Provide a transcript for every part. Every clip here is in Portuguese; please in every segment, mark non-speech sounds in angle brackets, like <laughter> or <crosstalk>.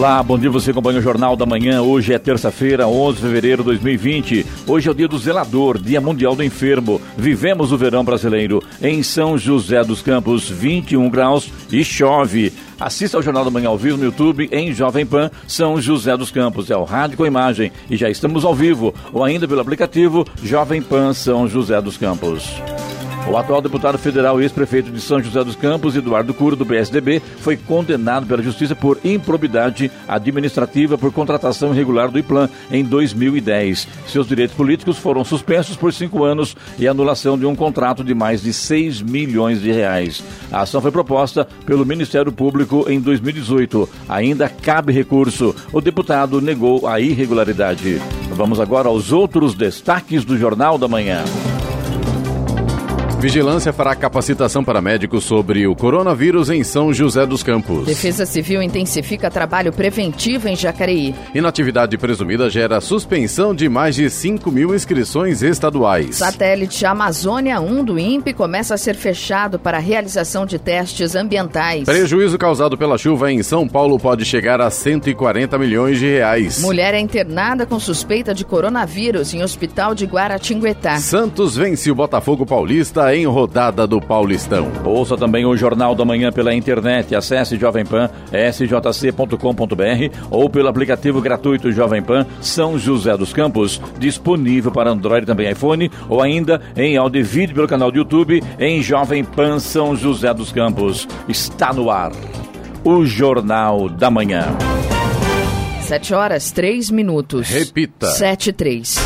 Olá, bom dia, você acompanha o Jornal da Manhã. Hoje é terça-feira, 11 de fevereiro de 2020. Hoje é o dia do zelador, dia mundial do enfermo. Vivemos o verão brasileiro em São José dos Campos, 21 graus e chove. Assista ao Jornal da Manhã ao vivo no YouTube em Jovem Pan São José dos Campos. É o rádio com imagem e já estamos ao vivo ou ainda pelo aplicativo Jovem Pan São José dos Campos. O atual deputado federal e ex-prefeito de São José dos Campos, Eduardo Curo, do PSDB, foi condenado pela Justiça por improbidade administrativa por contratação irregular do IPLAN em 2010. Seus direitos políticos foram suspensos por cinco anos e anulação de um contrato de mais de 6 milhões de reais. A ação foi proposta pelo Ministério Público em 2018. Ainda cabe recurso. O deputado negou a irregularidade. Vamos agora aos outros destaques do Jornal da Manhã. Vigilância fará capacitação para médicos sobre o coronavírus em São José dos Campos. Defesa Civil intensifica trabalho preventivo em Jacareí. Inatividade presumida gera suspensão de mais de 5 mil inscrições estaduais. Satélite Amazônia 1 do INPE começa a ser fechado para a realização de testes ambientais. Prejuízo causado pela chuva em São Paulo pode chegar a 140 milhões de reais. Mulher é internada com suspeita de coronavírus em hospital de Guaratinguetá. Santos vence o Botafogo Paulista em rodada do Paulistão. Ouça também o Jornal da Manhã pela internet. Acesse Jovem Pan, sjc.com.br ou pelo aplicativo gratuito Jovem Pan São José dos Campos, disponível para Android e também iPhone, ou ainda em áudio e vídeo pelo canal do YouTube em Jovem Pan São José dos Campos. Está no ar. O Jornal da Manhã. Sete horas, três minutos. Repita. Sete, três.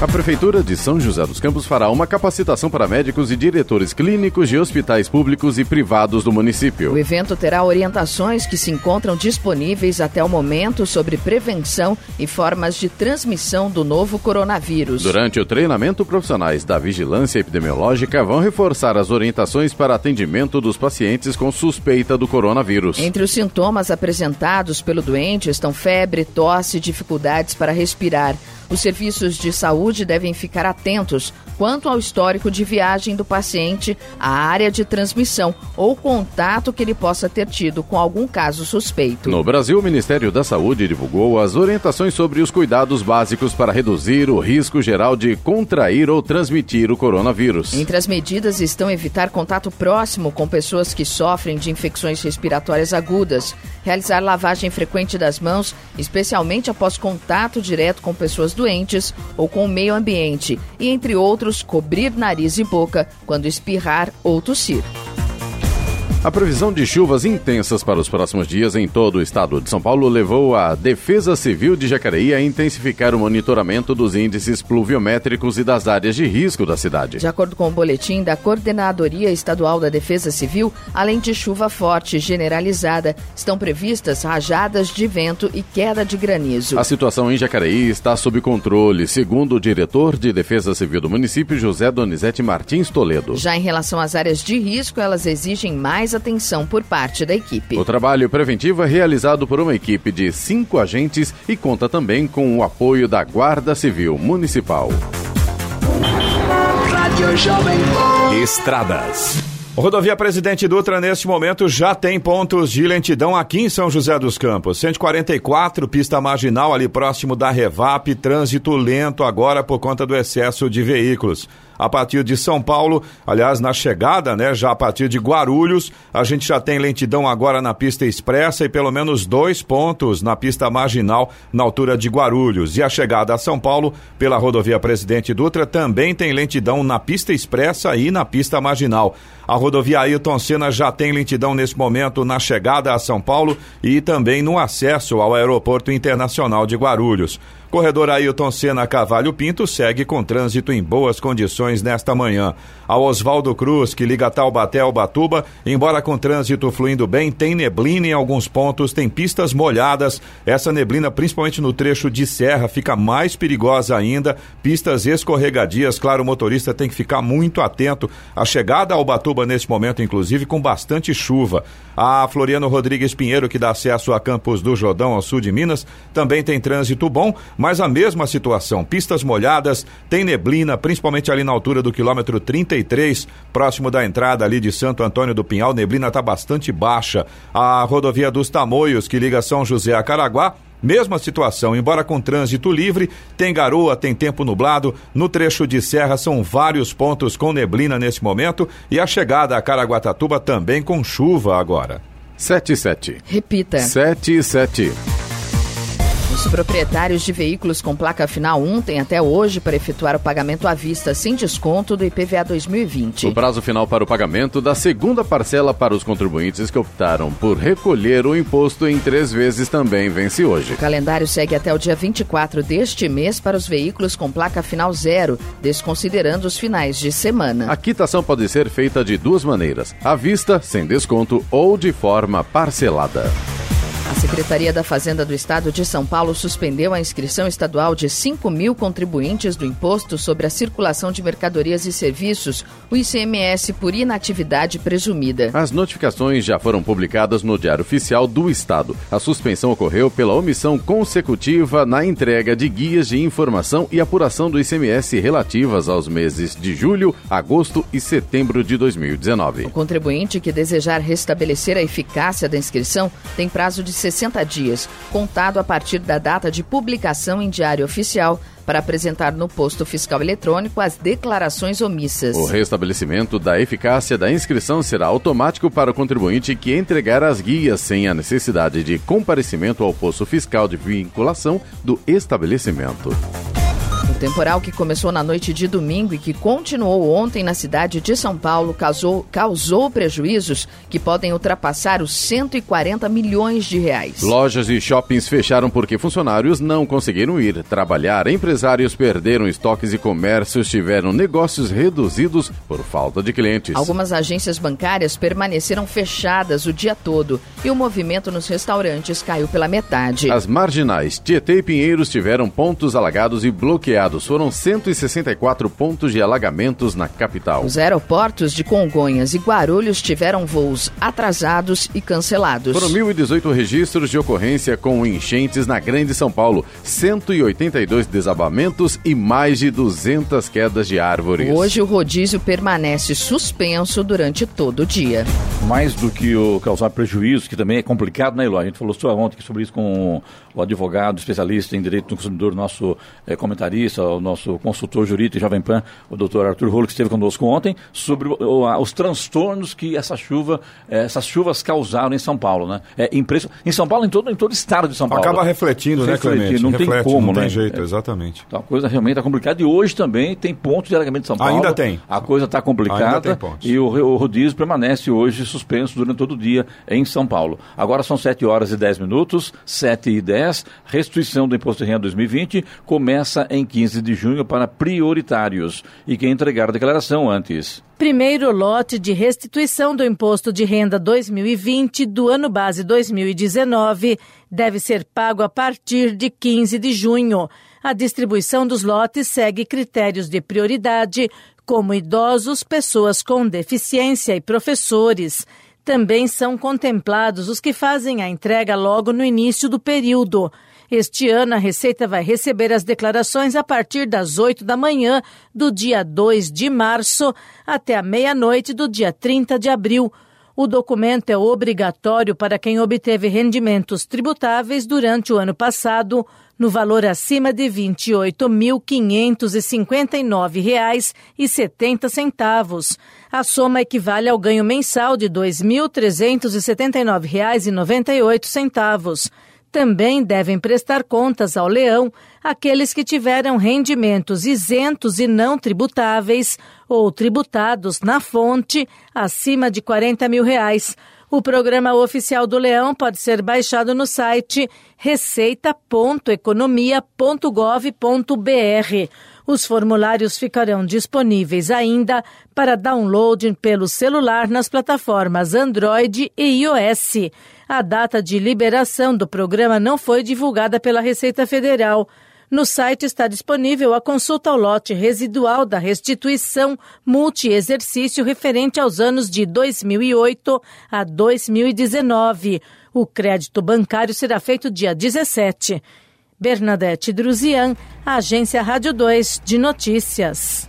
A Prefeitura de São José dos Campos fará uma capacitação para médicos e diretores clínicos de hospitais públicos e privados do município. O evento terá orientações que se encontram disponíveis até o momento sobre prevenção e formas de transmissão do novo coronavírus. Durante o treinamento, profissionais da vigilância epidemiológica vão reforçar as orientações para atendimento dos pacientes com suspeita do coronavírus. Entre os sintomas apresentados pelo doente estão febre, tosse e dificuldades para respirar. Os serviços de saúde devem ficar atentos quanto ao histórico de viagem do paciente, a área de transmissão ou contato que ele possa ter tido com algum caso suspeito. No Brasil, o Ministério da Saúde divulgou as orientações sobre os cuidados básicos para reduzir o risco geral de contrair ou transmitir o coronavírus. Entre as medidas estão evitar contato próximo com pessoas que sofrem de infecções respiratórias agudas, realizar lavagem frequente das mãos, especialmente após contato direto com pessoas doentes ou com o meio ambiente, e entre outros cobrir nariz e boca quando espirrar ou tossir. A previsão de chuvas intensas para os próximos dias em todo o estado de São Paulo levou a Defesa Civil de Jacareí a intensificar o monitoramento dos índices pluviométricos e das áreas de risco da cidade. De acordo com o boletim da Coordenadoria Estadual da Defesa Civil, além de chuva forte generalizada, estão previstas rajadas de vento e queda de granizo. A situação em Jacareí está sob controle, segundo o diretor de Defesa Civil do município, José Donizete Martins Toledo. Já em relação às áreas de risco, elas exigem mais atenção por parte da equipe. O trabalho preventivo é realizado por uma equipe de cinco agentes e conta também com o apoio da Guarda Civil Municipal. Estradas. Rodovia Presidente Dutra, neste momento, já tem pontos de lentidão aqui em São José dos Campos. 144, pista marginal ali próximo da Revap, trânsito lento agora por conta do excesso de veículos a partir de São Paulo, aliás, na chegada, né, já a partir de Guarulhos, a gente já tem lentidão agora na pista expressa e pelo menos dois pontos na pista marginal na altura de Guarulhos. E a chegada a São Paulo pela rodovia Presidente Dutra também tem lentidão na pista expressa e na pista marginal. A rodovia Ailton Senna já tem lentidão nesse momento na chegada a São Paulo e também no acesso ao Aeroporto Internacional de Guarulhos. Corredor Ailton Senna Cavalho Pinto segue com trânsito em boas condições nesta manhã. A Oswaldo Cruz, que liga Taubaté ao Batuba, embora com trânsito fluindo bem, tem neblina em alguns pontos, tem pistas molhadas. Essa neblina, principalmente no trecho de serra, fica mais perigosa ainda. Pistas escorregadias, claro, o motorista tem que ficar muito atento. A chegada ao Batuba nesse momento, inclusive, com bastante chuva. A Floriano Rodrigues Pinheiro, que dá acesso a Campos do Jordão, ao sul de Minas, também tem trânsito bom, mas a mesma situação. Pistas molhadas, tem neblina, principalmente ali na altura do quilômetro 33, próximo da entrada ali de Santo Antônio do Pinhal. Neblina está bastante baixa. A rodovia dos Tamoios, que liga São José a Caraguá, Mesma situação, embora com trânsito livre, tem garoa, tem tempo nublado. No trecho de serra são vários pontos com neblina nesse momento e a chegada a Caraguatatuba também com chuva agora. 77. Repita. 77. Os proprietários de veículos com placa final 1 têm até hoje para efetuar o pagamento à vista sem desconto do IPVA 2020. O prazo final para o pagamento da segunda parcela para os contribuintes que optaram por recolher o imposto em três vezes também vence hoje. O calendário segue até o dia 24 deste mês para os veículos com placa final zero, desconsiderando os finais de semana. A quitação pode ser feita de duas maneiras: à vista, sem desconto ou de forma parcelada. A Secretaria da Fazenda do Estado de São Paulo suspendeu a inscrição estadual de 5 mil contribuintes do Imposto sobre a Circulação de Mercadorias e Serviços, o ICMS, por inatividade presumida. As notificações já foram publicadas no Diário Oficial do Estado. A suspensão ocorreu pela omissão consecutiva na entrega de guias de informação e apuração do ICMS relativas aos meses de julho, agosto e setembro de 2019. O contribuinte que desejar restabelecer a eficácia da inscrição tem prazo de 60 dias, contado a partir da data de publicação em Diário Oficial, para apresentar no posto fiscal eletrônico as declarações omissas. O restabelecimento da eficácia da inscrição será automático para o contribuinte que entregar as guias sem a necessidade de comparecimento ao posto fiscal de vinculação do estabelecimento. Temporal que começou na noite de domingo e que continuou ontem na cidade de São Paulo causou, causou prejuízos que podem ultrapassar os 140 milhões de reais. Lojas e shoppings fecharam porque funcionários não conseguiram ir trabalhar. Empresários perderam estoques e comércios tiveram negócios reduzidos por falta de clientes. Algumas agências bancárias permaneceram fechadas o dia todo e o movimento nos restaurantes caiu pela metade. As marginais Tietê e Pinheiros tiveram pontos alagados e bloqueados foram 164 pontos de alagamentos na capital. Os aeroportos de Congonhas e Guarulhos tiveram voos atrasados e cancelados. Foram 1.018 registros de ocorrência com enchentes na Grande São Paulo, 182 desabamentos e mais de 200 quedas de árvores. Hoje o rodízio permanece suspenso durante todo o dia. Mais do que o causar prejuízo, que também é complicado, né, Eloy? A gente falou só ontem sobre isso com o advogado especialista em direito do consumidor, nosso é, comentarista, o nosso consultor jurídico Jovem Pan, o doutor Arthur Rolo, que esteve conosco ontem, sobre o, a, os transtornos que essa chuva, é, essas chuvas causaram em São Paulo, né? É impressionante. Em São Paulo, em todo, em todo o estado de São Paulo. Acaba refletindo, né, Clemente? Não Reflete, tem como, não né? tem jeito, É. exatamente. Então a coisa realmente está complicada. E hoje também tem pontos de alagamento de São Paulo. Ainda tem. A coisa está Ainda complicada. tem pontos. E o, o rodízio permanece hoje suspenso durante todo o dia em São Paulo. Agora são 7 horas e 10 minutos, 7 e 10. Restituição do Imposto de Renda 2020 começa em 15 de junho para prioritários. E quem entregar a declaração antes. Primeiro lote de restituição do Imposto de Renda 2020 do ano base 2019 deve ser pago a partir de 15 de junho. A distribuição dos lotes segue critérios de prioridade, como idosos, pessoas com deficiência e professores. Também são contemplados os que fazem a entrega logo no início do período. Este ano, a Receita vai receber as declarações a partir das 8 da manhã do dia 2 de março até a meia-noite do dia 30 de abril. O documento é obrigatório para quem obteve rendimentos tributáveis durante o ano passado, no valor acima de R$ 28.559,70. A soma equivale ao ganho mensal de R$ 2.379,98. Também devem prestar contas ao leão aqueles que tiveram rendimentos isentos e não tributáveis ou tributados na fonte acima de 40 mil reais. O programa oficial do Leão pode ser baixado no site receita.economia.gov.br. Os formulários ficarão disponíveis ainda para download pelo celular nas plataformas Android e iOS. A data de liberação do programa não foi divulgada pela Receita Federal. No site está disponível a consulta ao lote residual da restituição multi-exercício referente aos anos de 2008 a 2019. O crédito bancário será feito dia 17. Bernadette Druzian, Agência Rádio 2 de Notícias.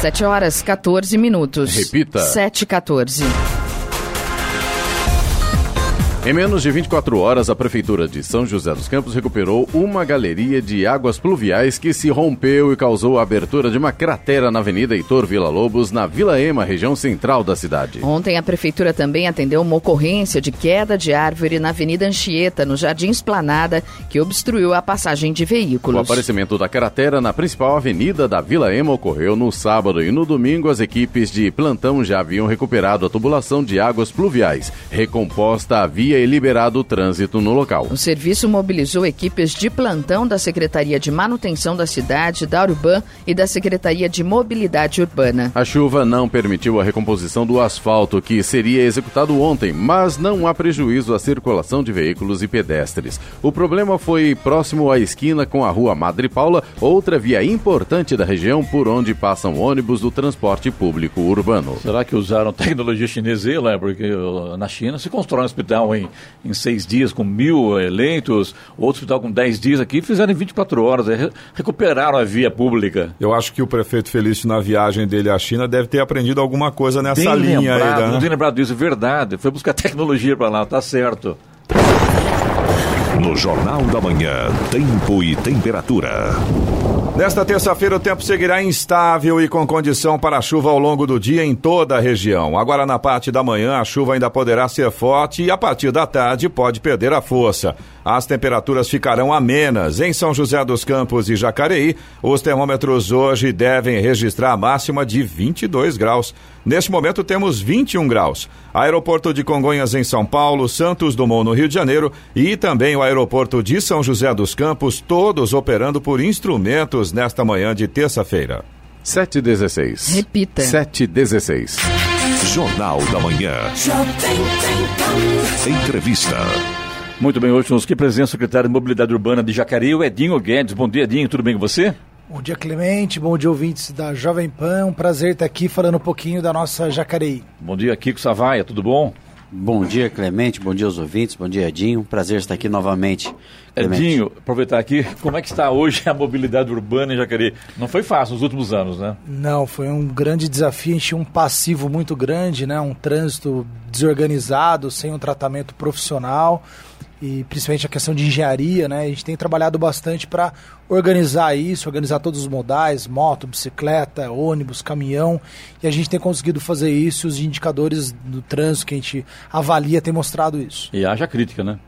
7 horas 14 minutos. Repita. 7 e 14. Em menos de 24 horas, a Prefeitura de São José dos Campos recuperou uma galeria de águas pluviais que se rompeu e causou a abertura de uma cratera na Avenida Heitor Vila Lobos, na Vila Ema, região central da cidade. Ontem a prefeitura também atendeu uma ocorrência de queda de árvore na Avenida Anchieta, no Jardim Esplanada, que obstruiu a passagem de O veículos. aparecimento da cratera na principal avenida da Vila Ema ocorreu no sábado e no domingo as equipes de plantão já haviam recuperado a tubulação de águas pluviais, recomposta a via e liberado o trânsito no local. O serviço mobilizou equipes de plantão da Secretaria de Manutenção da Cidade, da Urban e da Secretaria de Mobilidade Urbana. A chuva não permitiu a recomposição do asfalto que seria executado ontem, mas não há prejuízo à circulação de veículos e pedestres. O problema foi próximo à esquina com a rua Madre Paula, outra via importante da região por onde passam ônibus do transporte público urbano. Será que usaram <laughs> tecnologia chinesa né? Porque na China se constrói um hospital em, em seis dias com mil eleitos, outro hospital com dez dias aqui, fizeram em 24 horas, re- recuperaram a via pública. Eu acho que o prefeito Felício, na viagem dele à China, deve ter aprendido alguma coisa nessa Bem linha lembrado, aí, não né? tinha lembrado disso, é verdade. Foi buscar <laughs> tecnologia para lá, tá certo. No Jornal da Manhã, tempo e temperatura. Nesta terça-feira, o tempo seguirá instável e com condição para chuva ao longo do dia em toda a região. Agora, na parte da manhã, a chuva ainda poderá ser forte e a partir da tarde pode perder a força. As temperaturas ficarão amenas. Em São José dos Campos e Jacareí, os termômetros hoje devem registrar a máxima de 22 graus. Neste momento, temos 21 graus. Aeroporto de Congonhas, em São Paulo, Santos Dumont, no Rio de Janeiro, e também o aeroporto de São José dos Campos, todos operando por instrumentos nesta manhã de terça-feira. 7 e 16. Repita. 7 e 16. Jornal da Manhã. Entrevista. Muito bem, hoje nos que presença o secretário de Mobilidade Urbana de Jacareí, o Edinho Guedes. Bom dia, Edinho, tudo bem com você? Bom dia, Clemente. Bom dia, ouvintes da Jovem Pan. Um prazer estar aqui falando um pouquinho da nossa Jacareí. Bom dia, Kiko Savaia, tudo bom? Bom dia, Clemente. Bom dia aos ouvintes. Bom dia, Edinho. Prazer estar aqui novamente. Clemente. Edinho, aproveitar aqui, como é que está hoje a mobilidade urbana em Jacareí? Não foi fácil nos últimos anos, né? Não, foi um grande desafio. A gente tinha um passivo muito grande, né? Um trânsito desorganizado, sem um tratamento profissional e principalmente a questão de engenharia, né? A gente tem trabalhado bastante para organizar isso, organizar todos os modais, moto, bicicleta, ônibus, caminhão, e a gente tem conseguido fazer isso. Os indicadores do trânsito que a gente avalia têm mostrado isso. E haja crítica, né?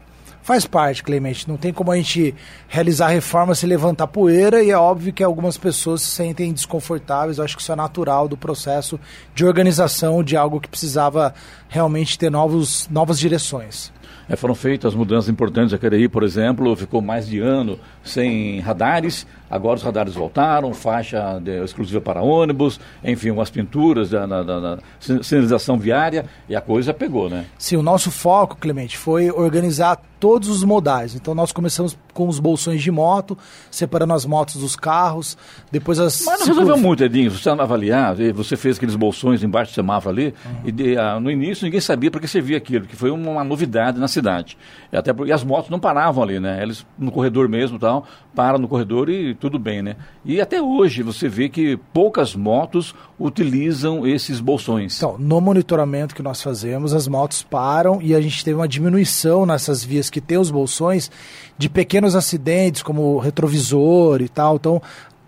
Faz parte, Clemente. Não tem como a gente realizar reforma se levantar poeira e é óbvio que algumas pessoas se sentem desconfortáveis. Eu acho que isso é natural do processo de organização de algo que precisava realmente ter novos, novas direções. É, foram feitas mudanças importantes. Jacareí, por exemplo, ficou mais de ano sem radares. Agora os radares voltaram, faixa de- exclusiva para ônibus, enfim, umas pinturas da, na- da sinalização viária e a coisa pegou, né? Sim, o nosso foco, Clemente, foi organizar todos os modais. Então nós começamos com os bolsões de moto, separando as motos dos carros, depois as... Mas não resolveu muito, Edinho, você avaliar, você fez aqueles bolsões embaixo do semáforo ali, uhum. e de, ah, no início ninguém sabia para que servia aquilo, que foi uma, uma novidade na cidade. Até porque as motos não paravam ali, né? Eles no corredor mesmo tal, param no corredor e tudo bem, né? E até hoje você vê que poucas motos utilizam esses bolsões. Então, no monitoramento que nós fazemos, as motos param e a gente teve uma diminuição nessas vias que tem os bolsões de pequenos acidentes, como retrovisor e tal. Então,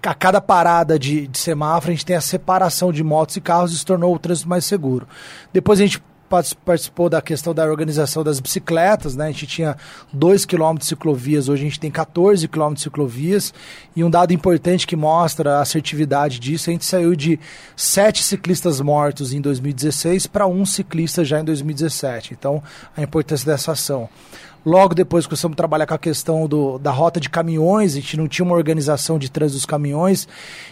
a cada parada de, de semáforo, a gente tem a separação de motos e carros e se tornou o trânsito mais seguro. Depois a gente participou da questão da organização das bicicletas, né? A gente tinha 2 km de ciclovias, hoje a gente tem 14 km de ciclovias. E um dado importante que mostra a assertividade disso, a gente saiu de 7 ciclistas mortos em 2016 para um ciclista já em 2017. Então, a importância dessa ação. Logo depois começamos a trabalhar com a questão do, da rota de caminhões, a gente não tinha uma organização de trânsito dos caminhões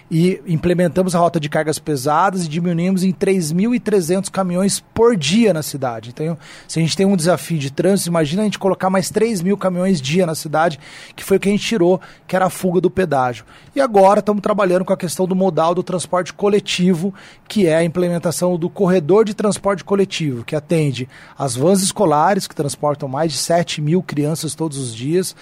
e implementamos a rota de cargas pesadas e diminuímos em 3.300 caminhões por dia na cidade. Então, se a gente tem um desafio de trânsito, imagina a gente colocar mais 3 mil caminhões dia na cidade, que foi o que a gente tirou, que era a fuga do pedágio. E agora estamos trabalhando com a questão do modal do transporte coletivo, que é a implementação do corredor de transporte coletivo, que atende as vans escolares, que transportam mais de 7 mil crianças todos os dias,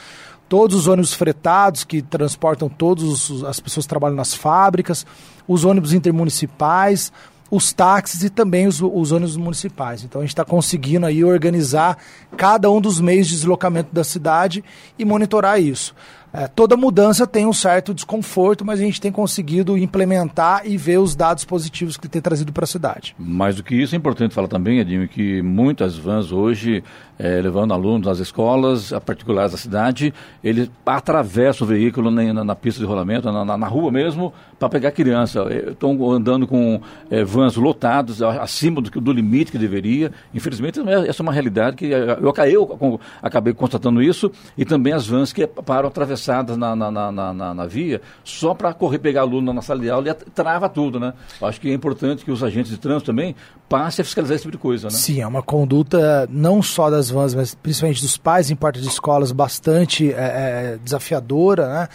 todos os ônibus fretados que transportam todas as pessoas que trabalham nas fábricas, os ônibus intermunicipais, os táxis e também os, os ônibus municipais. Então a gente está conseguindo aí organizar cada um dos meios de deslocamento da cidade e monitorar isso. É, toda mudança tem um certo desconforto, mas a gente tem conseguido implementar e ver os dados positivos que tem trazido para a cidade. Mais do que isso, é importante falar também, Edinho, que muitas vans hoje, é, levando alunos às escolas particulares da cidade, eles atravessam o veículo na, na, pista de rolamento, na, na rua mesmo, para pegar criança. Estão andando com é, vans lotados, acima do, do, limite que deveria. Infelizmente, essa é uma realidade que eu, eu, eu acabei constatando isso, e também as vans que param atravessadas na, na, na, na, na via só para correr pegar aluno na sala de aula e trava tudo, né? Acho que é importante que os agentes de trânsito também passem a fiscalizar esse tipo de coisa, né? Sim, é uma conduta não só das vans, mas principalmente dos pais em parte de escolas bastante é, é, desafiadora, né?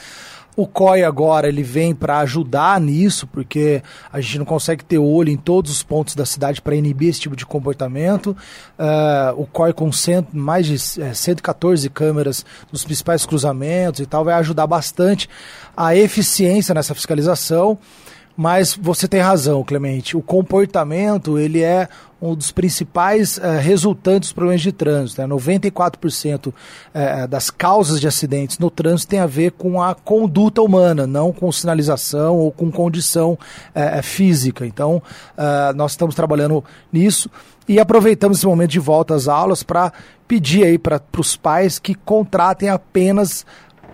O COI agora ele vem para ajudar nisso, porque a gente não consegue ter olho em todos os pontos da cidade para inibir esse tipo de comportamento. Uh, o COI com cento, mais de é, 114 câmeras nos principais cruzamentos e tal vai ajudar bastante a eficiência nessa fiscalização. Mas você tem razão, Clemente. O comportamento ele é um dos principais uh, resultantes dos problemas de trânsito. Né? 94% uh, das causas de acidentes no trânsito tem a ver com a conduta humana, não com sinalização ou com condição física. Então, nós estamos trabalhando nisso e aproveitamos esse momento de volta às aulas para pedir aí para os pais que contratem apenas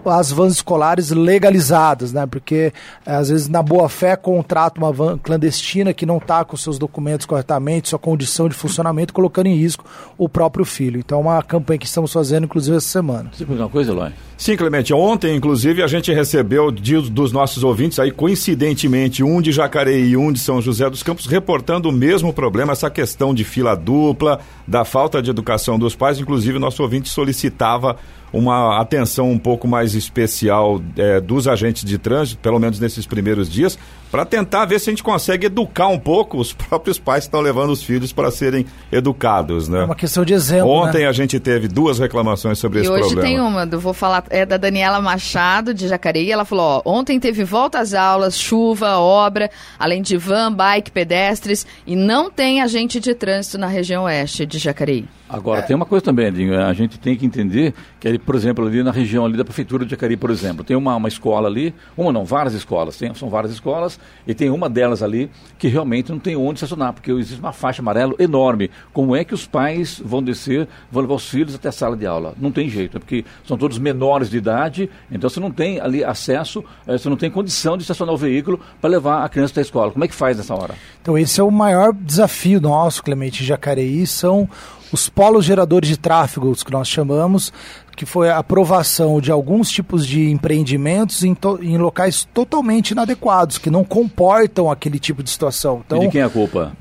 as vans escolares legalizadas, né? Porque eh, às vezes na boa fé contrata uma van clandestina que não está com seus documentos corretamente, sua condição de funcionamento, colocando em risco o próprio filho. Então é uma campanha que estamos fazendo, inclusive, essa semana. Você uma coisa, Eloy? Sim, Clemente. Ontem, inclusive, a gente recebeu de, dos nossos ouvintes aí, coincidentemente, um de Jacareí e um de São José dos Campos, reportando o mesmo problema, essa questão de fila dupla, da falta de educação dos pais. Inclusive, nosso ouvinte solicitava uma atenção um pouco mais especial é, dos agentes de trânsito, pelo menos nesses primeiros dias, para tentar ver se a gente consegue educar um pouco os próprios pais que estão levando os filhos para serem educados, né? É uma questão de exemplo. Ontem né? a gente teve duas reclamações sobre e esse hoje problema. Hoje tem uma, eu vou falar, é da Daniela Machado, de Jacareí. Ela falou: ó, ontem teve volta às aulas, chuva, obra, além de van, bike, pedestres, e não tem agente de trânsito na região oeste de Jacareí. Agora, é. tem uma coisa também, Edinho, a gente tem que entender que, por exemplo, ali na região ali da prefeitura de Jacareí, por exemplo, tem uma, uma escola ali, uma não, várias escolas, tem, são várias escolas, e tem uma delas ali que realmente não tem onde estacionar, porque existe uma faixa amarela enorme. Como é que os pais vão descer, vão levar os filhos até a sala de aula? Não tem jeito, é porque são todos menores de idade, então você não tem ali acesso, eh, você não tem condição de estacionar o veículo para levar a criança até a escola. Como é que faz nessa hora? Então esse é o maior desafio nosso, Clemente Jacareí, são os polos geradores de tráfego, os que nós chamamos, que foi a aprovação de alguns tipos de empreendimentos em, em, locais totalmente inadequados, que não comportam aquele tipo de situação. Então, e de quem é a culpa?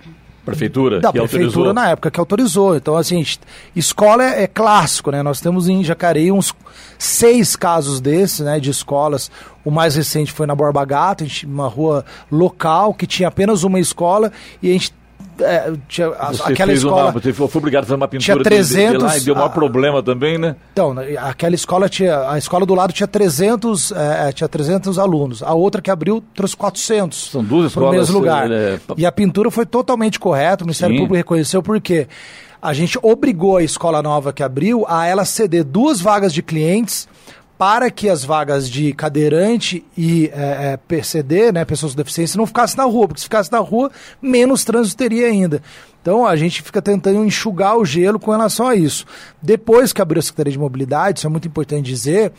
Prefeitura? Da prefeitura autorizou. na época que autorizou. Então, assim, escola é, é, clássico, né? Nós temos em Jacareí uns seis casos desses, né? De escolas. O mais recente foi na Borba Gato, uma rua local que tinha apenas uma escola e a gente é, tinha, você aquela escola. Uma, você foi obrigado a fazer uma pintura tinha 300, de, de lá e deu um maior a, problema também, né? Então, aquela escola tinha. A escola do lado tinha 300, é, tinha 300 alunos. A outra que abriu trouxe 400. São duas escolas. No mesmo lugar. É... E a pintura foi totalmente correta, o Ministério Sim. Público reconheceu, porque a gente obrigou a escola nova que abriu a ela ceder duas vagas de clientes para que as vagas de cadeirante e é, é, PCD, né, pessoas com deficiência, não ficassem na rua, porque se ficasse na rua, menos trânsito teria ainda. Então a gente fica tentando enxugar o gelo com relação a isso. Depois que abriu a Secretaria de Mobilidade, isso é muito importante dizer,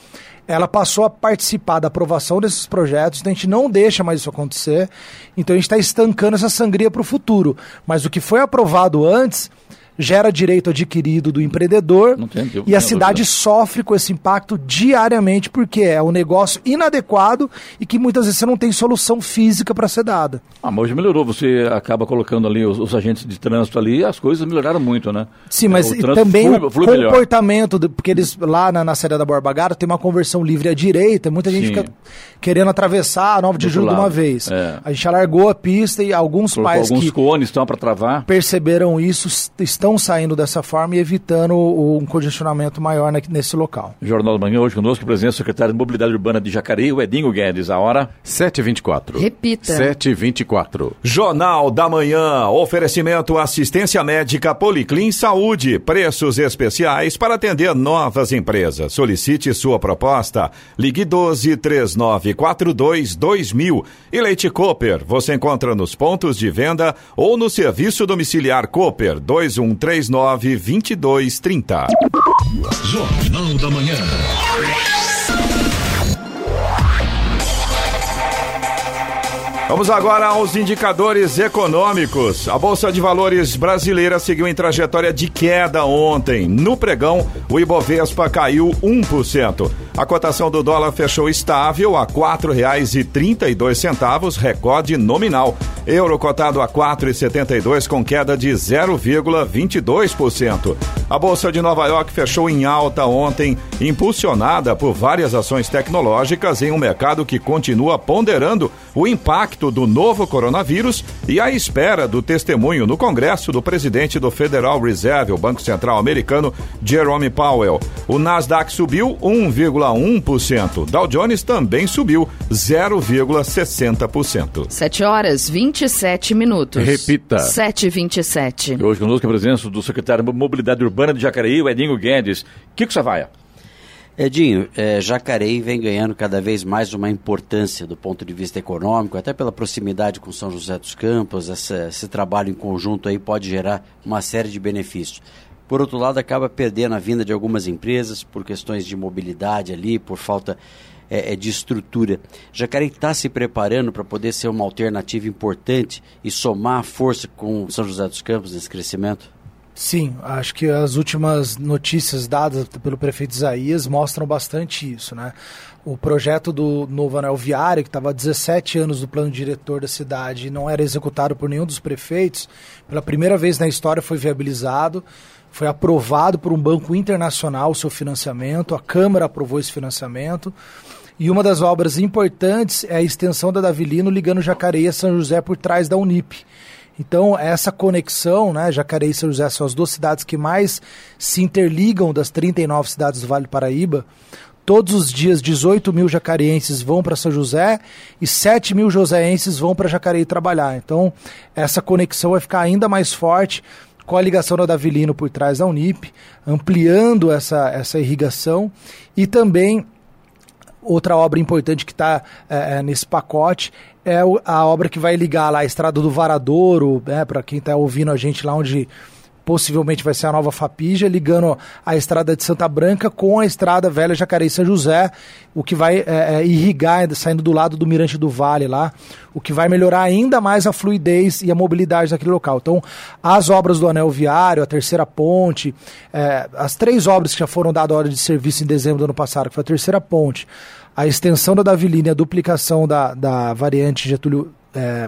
ela passou a participar da aprovação desses projetos, então a gente não deixa mais isso acontecer, então a gente está estancando essa sangria para o futuro. Mas o que foi aprovado antes gera direito adquirido do empreendedor e a cidade sofre com esse impacto diariamente porque é um negócio inadequado e que muitas vezes você não tem solução física para ser dada. Ah, mas hoje melhorou, você acaba colocando ali os, os, agentes de trânsito ali e as coisas melhoraram muito, né? Sim, mas é, também flui, o flui comportamento, de, porque eles lá na, na saída da Borba Gato tem uma conversão livre à direita, muita gente Sim. fica querendo atravessar a 9 de julho de uma vez. É. A gente alargou a pista e alguns Colocou pais alguns que cones estão para travar. perceberam isso estão estão saindo dessa forma e evitando um congestionamento maior nesse local. Jornal da Manhã, hoje conosco, presença do secretário de Mobilidade Urbana de Jacareí, o Edinho Guedes. A hora? 7h24. Repita. 7h24. Jornal da Manhã, oferecimento assistência médica Policlin Saúde, preços especiais para atender novas empresas. Solicite sua proposta. Ligue 12 3942 2000. E Leite Cooper, você encontra nos pontos de venda ou no serviço domiciliar Cooper 21 39 22 30. Jornal da Manhã. Vamos agora aos indicadores econômicos. A Bolsa de Valores brasileira seguiu em trajetória de queda ontem. No pregão, o Ibovespa caiu 1%. A cotação do dólar fechou estável a R$ 4,32, recorde nominal. Euro cotado a 4,72 com queda de 0,22%. A Bolsa de Nova York fechou em alta ontem, impulsionada por várias ações tecnológicas em um mercado que continua ponderando o impacto do novo coronavírus e à espera do testemunho no Congresso do presidente do Federal Reserve, o Banco Central Americano, Jerome Powell. O Nasdaq subiu 1,1%. Dow Jones também subiu 0,60%. 7 horas 27 minutos. Repita. 7h27. Hoje conosco a presença do secretário de Mobilidade Urbana de Jacareí, o Edinho Guedes. Kiko Savaia. Edinho, é, Jacareí vem ganhando cada vez mais uma importância do ponto de vista econômico, até pela proximidade com São José dos Campos, essa, esse trabalho em conjunto aí pode gerar uma série de benefícios. Por outro lado, acaba perdendo a vinda de algumas empresas por questões de mobilidade ali, por falta é, é de estrutura. Jacareí está se preparando para poder ser uma alternativa importante e somar força com São José dos Campos nesse crescimento? Sim, acho que as últimas notícias dadas pelo prefeito Isaías mostram bastante isso, né? O projeto do novo anel viário, que estava há 17 anos no plano diretor da cidade e não era executado por nenhum dos prefeitos, pela primeira vez na história foi viabilizado, foi aprovado por um banco internacional o seu financiamento, a Câmara aprovou esse financiamento. E uma das obras importantes é a extensão da Davilino ligando Jacareí a São José por trás da Unip. Então, essa conexão, né, Jacareí e São José são as duas cidades que mais se interligam das 39 cidades do Vale do Paraíba. Todos os dias, 18 mil jacareenses vão para São José e 7 mil joséenses vão para Jacareí trabalhar. Então, essa conexão vai ficar ainda mais forte com a ligação da Davilino por trás da Unip, ampliando essa, essa irrigação e também outra obra importante que está é, é, nesse pacote é a obra que vai ligar lá a Estrada do Varadouro, né, para quem está ouvindo a gente lá onde possivelmente vai ser a nova Fapija, ligando a estrada de Santa Branca com a estrada velha Jacareí São José, o que vai é, é, irrigar, saindo do lado do Mirante do Vale lá, o que vai melhorar ainda mais a fluidez e a mobilidade daquele local. Então, as obras do anel viário, a terceira ponte, é, as três obras que já foram dadas hora de serviço em dezembro do ano passado, que foi a terceira ponte, a extensão da Davilina e a duplicação da, da variante Getúlio é,